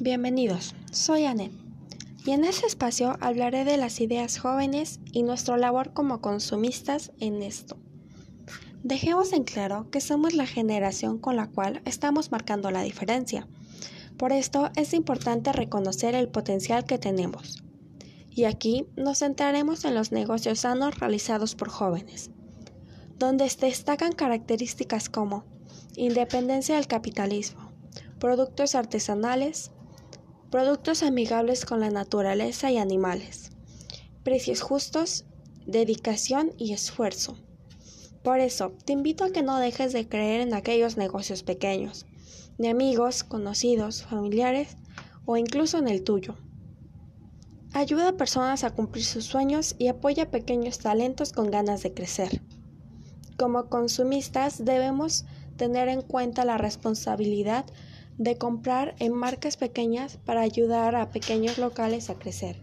Bienvenidos, soy Anne y en este espacio hablaré de las ideas jóvenes y nuestra labor como consumistas en esto. Dejemos en claro que somos la generación con la cual estamos marcando la diferencia. Por esto es importante reconocer el potencial que tenemos. Y aquí nos centraremos en los negocios sanos realizados por jóvenes, donde destacan características como independencia del capitalismo, productos artesanales, productos amigables con la naturaleza y animales, precios justos, dedicación y esfuerzo. Por eso, te invito a que no dejes de creer en aquellos negocios pequeños, de amigos, conocidos, familiares o incluso en el tuyo. Ayuda a personas a cumplir sus sueños y apoya pequeños talentos con ganas de crecer. Como consumistas debemos tener en cuenta la responsabilidad de comprar en marcas pequeñas para ayudar a pequeños locales a crecer.